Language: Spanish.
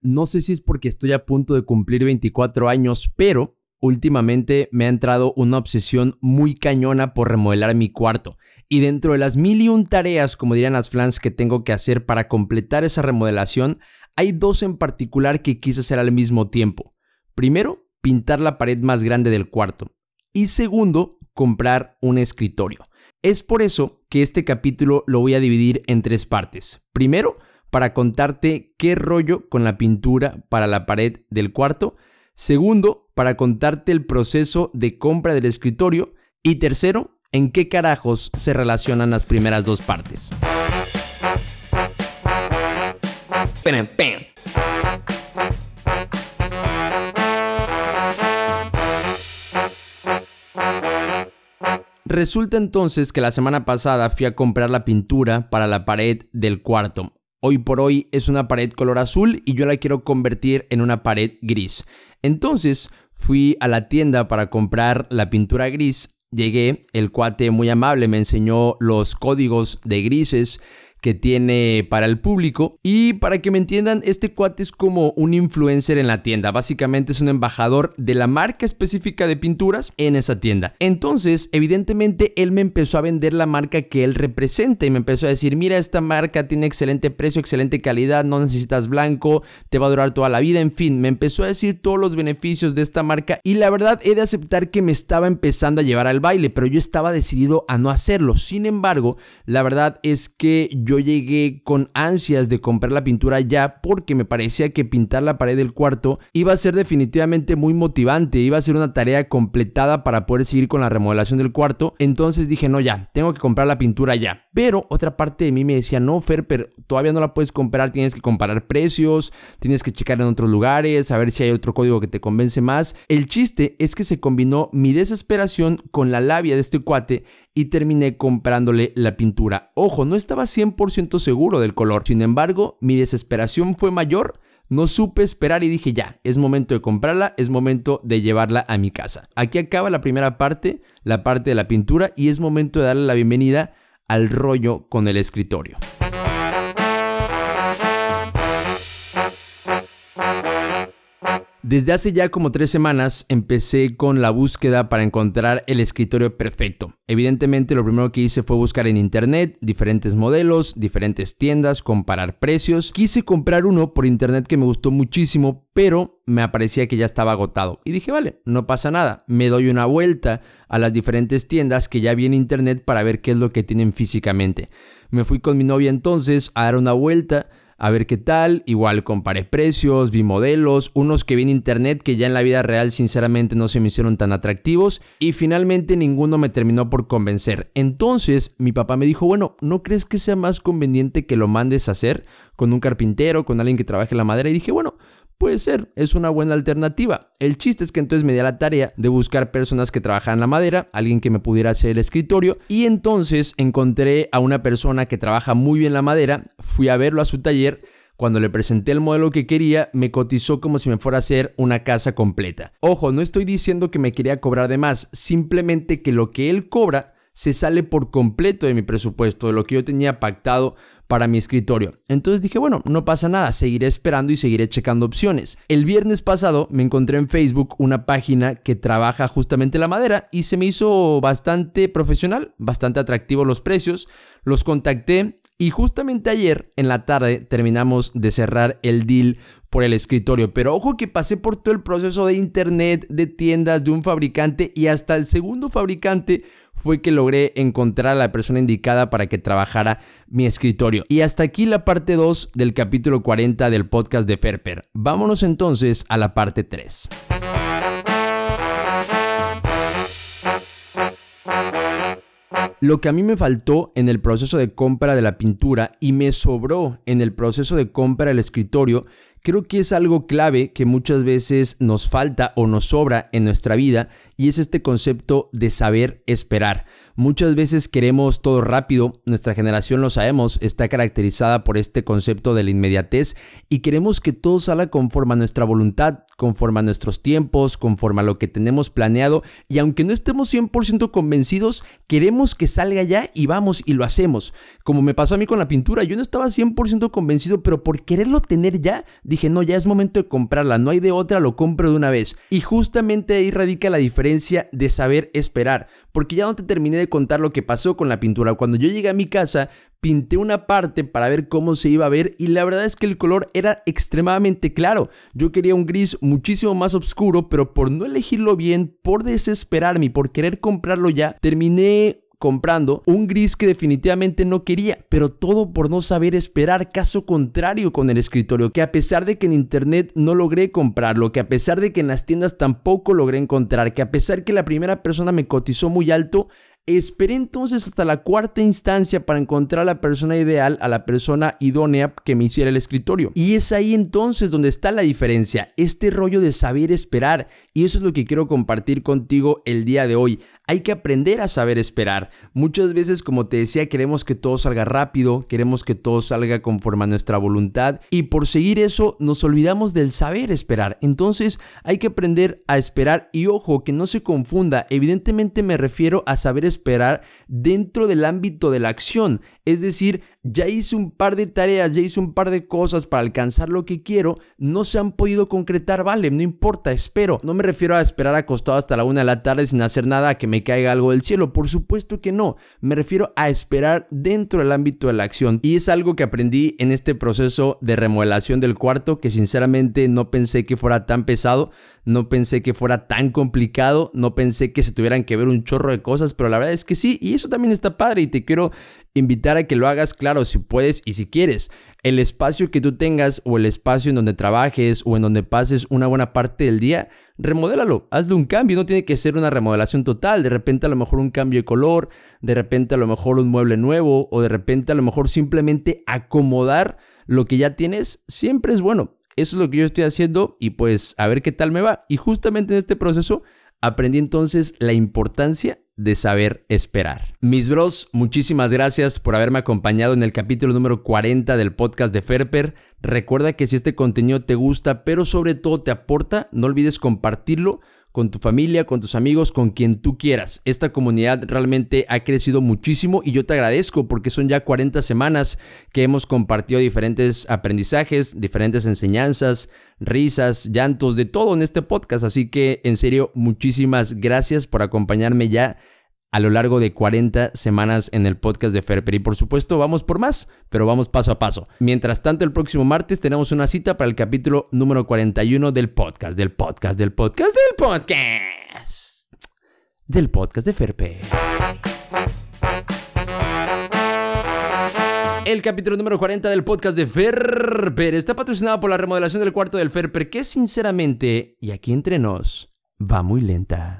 No sé si es porque estoy a punto de cumplir 24 años, pero últimamente me ha entrado una obsesión muy cañona por remodelar mi cuarto. Y dentro de las mil y un tareas, como dirían las flans, que tengo que hacer para completar esa remodelación, hay dos en particular que quise hacer al mismo tiempo. Primero, pintar la pared más grande del cuarto. Y segundo, comprar un escritorio. Es por eso que este capítulo lo voy a dividir en tres partes. Primero, para contarte qué rollo con la pintura para la pared del cuarto. Segundo, para contarte el proceso de compra del escritorio. Y tercero, en qué carajos se relacionan las primeras dos partes. Resulta entonces que la semana pasada fui a comprar la pintura para la pared del cuarto. Hoy por hoy es una pared color azul y yo la quiero convertir en una pared gris. Entonces fui a la tienda para comprar la pintura gris. Llegué, el cuate muy amable me enseñó los códigos de grises que tiene para el público. Y para que me entiendan, este cuate es como un influencer en la tienda. Básicamente es un embajador de la marca específica de pinturas en esa tienda. Entonces, evidentemente, él me empezó a vender la marca que él representa y me empezó a decir, mira, esta marca tiene excelente precio, excelente calidad, no necesitas blanco, te va a durar toda la vida. En fin, me empezó a decir todos los beneficios de esta marca y la verdad he de aceptar que me estaba empezando a llevar al baile, pero yo estaba decidido a no hacerlo. Sin embargo, la verdad es que yo yo llegué con ansias de comprar la pintura ya porque me parecía que pintar la pared del cuarto iba a ser definitivamente muy motivante, iba a ser una tarea completada para poder seguir con la remodelación del cuarto. Entonces dije, no, ya, tengo que comprar la pintura ya. Pero otra parte de mí me decía, no, Fer, pero todavía no la puedes comprar, tienes que comparar precios, tienes que checar en otros lugares, a ver si hay otro código que te convence más. El chiste es que se combinó mi desesperación con la labia de este cuate y terminé comprándole la pintura. Ojo, no estaba 100% seguro del color, sin embargo, mi desesperación fue mayor. No supe esperar y dije ya, es momento de comprarla, es momento de llevarla a mi casa. Aquí acaba la primera parte, la parte de la pintura, y es momento de darle la bienvenida al rollo con el escritorio. Desde hace ya como tres semanas empecé con la búsqueda para encontrar el escritorio perfecto. Evidentemente lo primero que hice fue buscar en internet diferentes modelos, diferentes tiendas, comparar precios. Quise comprar uno por internet que me gustó muchísimo, pero me aparecía que ya estaba agotado. Y dije, vale, no pasa nada, me doy una vuelta a las diferentes tiendas que ya vi en internet para ver qué es lo que tienen físicamente. Me fui con mi novia entonces a dar una vuelta a ver qué tal. Igual comparé precios, vi modelos, unos que vi en internet que ya en la vida real sinceramente no se me hicieron tan atractivos y finalmente ninguno me terminó por convencer. Entonces mi papá me dijo, bueno, ¿no crees que sea más conveniente que lo mandes a hacer con un carpintero, con alguien que trabaje la madera? Y dije, bueno, Puede ser, es una buena alternativa. El chiste es que entonces me di a la tarea de buscar personas que trabajaran la madera, alguien que me pudiera hacer el escritorio, y entonces encontré a una persona que trabaja muy bien la madera, fui a verlo a su taller, cuando le presenté el modelo que quería, me cotizó como si me fuera a hacer una casa completa. Ojo, no estoy diciendo que me quería cobrar de más, simplemente que lo que él cobra se sale por completo de mi presupuesto, de lo que yo tenía pactado para mi escritorio. Entonces dije, bueno, no pasa nada, seguiré esperando y seguiré checando opciones. El viernes pasado me encontré en Facebook una página que trabaja justamente la madera y se me hizo bastante profesional, bastante atractivo los precios. Los contacté y justamente ayer en la tarde terminamos de cerrar el deal por el escritorio. Pero ojo que pasé por todo el proceso de internet, de tiendas, de un fabricante y hasta el segundo fabricante fue que logré encontrar a la persona indicada para que trabajara mi escritorio. Y hasta aquí la parte 2 del capítulo 40 del podcast de Ferper. Vámonos entonces a la parte 3. Lo que a mí me faltó en el proceso de compra de la pintura y me sobró en el proceso de compra del escritorio creo que es algo clave que muchas veces nos falta o nos sobra en nuestra vida y es este concepto de saber esperar. Muchas veces queremos todo rápido, nuestra generación lo sabemos, está caracterizada por este concepto de la inmediatez y queremos que todo salga conforme a nuestra voluntad, conforme a nuestros tiempos, conforme a lo que tenemos planeado y aunque no estemos 100% convencidos, queremos que salga ya y vamos y lo hacemos. Como me pasó a mí con la pintura, yo no estaba 100% convencido, pero por quererlo tener ya, dije, no, ya es momento de comprarla, no hay de otra, lo compro de una vez. Y justamente ahí radica la diferencia de saber esperar, porque ya no te terminé de contar lo que pasó con la pintura. Cuando yo llegué a mi casa, pinté una parte para ver cómo se iba a ver y la verdad es que el color era extremadamente claro. Yo quería un gris muchísimo más oscuro, pero por no elegirlo bien, por desesperarme y por querer comprarlo ya, terminé comprando un gris que definitivamente no quería, pero todo por no saber esperar, caso contrario con el escritorio, que a pesar de que en internet no logré comprarlo, que a pesar de que en las tiendas tampoco logré encontrar, que a pesar que la primera persona me cotizó muy alto, Esperé entonces hasta la cuarta instancia para encontrar a la persona ideal, a la persona idónea que me hiciera el escritorio. Y es ahí entonces donde está la diferencia, este rollo de saber esperar. Y eso es lo que quiero compartir contigo el día de hoy. Hay que aprender a saber esperar. Muchas veces, como te decía, queremos que todo salga rápido, queremos que todo salga conforme a nuestra voluntad y por seguir eso nos olvidamos del saber esperar. Entonces hay que aprender a esperar y ojo, que no se confunda. Evidentemente me refiero a saber esperar dentro del ámbito de la acción. Es decir, ya hice un par de tareas, ya hice un par de cosas para alcanzar lo que quiero, no se han podido concretar, vale, no importa, espero. No me refiero a esperar acostado hasta la una de la tarde sin hacer nada a que me caiga algo del cielo, por supuesto que no. Me refiero a esperar dentro del ámbito de la acción. Y es algo que aprendí en este proceso de remodelación del cuarto que sinceramente no pensé que fuera tan pesado, no pensé que fuera tan complicado, no pensé que se tuvieran que ver un chorro de cosas, pero la verdad es que sí, y eso también está padre y te quiero invitar a que lo hagas, claro, si puedes y si quieres. El espacio que tú tengas o el espacio en donde trabajes o en donde pases una buena parte del día, remodélalo, hazle un cambio, no tiene que ser una remodelación total, de repente a lo mejor un cambio de color, de repente a lo mejor un mueble nuevo o de repente a lo mejor simplemente acomodar lo que ya tienes, siempre es bueno. Eso es lo que yo estoy haciendo y pues a ver qué tal me va. Y justamente en este proceso aprendí entonces la importancia de saber esperar. Mis bros, muchísimas gracias por haberme acompañado en el capítulo número 40 del podcast de Ferper. Recuerda que si este contenido te gusta, pero sobre todo te aporta, no olvides compartirlo con tu familia, con tus amigos, con quien tú quieras. Esta comunidad realmente ha crecido muchísimo y yo te agradezco porque son ya 40 semanas que hemos compartido diferentes aprendizajes, diferentes enseñanzas, risas, llantos, de todo en este podcast. Así que en serio, muchísimas gracias por acompañarme ya a lo largo de 40 semanas en el podcast de Ferper. Y por supuesto, vamos por más, pero vamos paso a paso. Mientras tanto, el próximo martes tenemos una cita para el capítulo número 41 del podcast, del podcast, del podcast, del podcast. Del podcast de Ferper. El capítulo número 40 del podcast de Ferper está patrocinado por la remodelación del cuarto del Ferper, que sinceramente, y aquí entre nos, va muy lenta.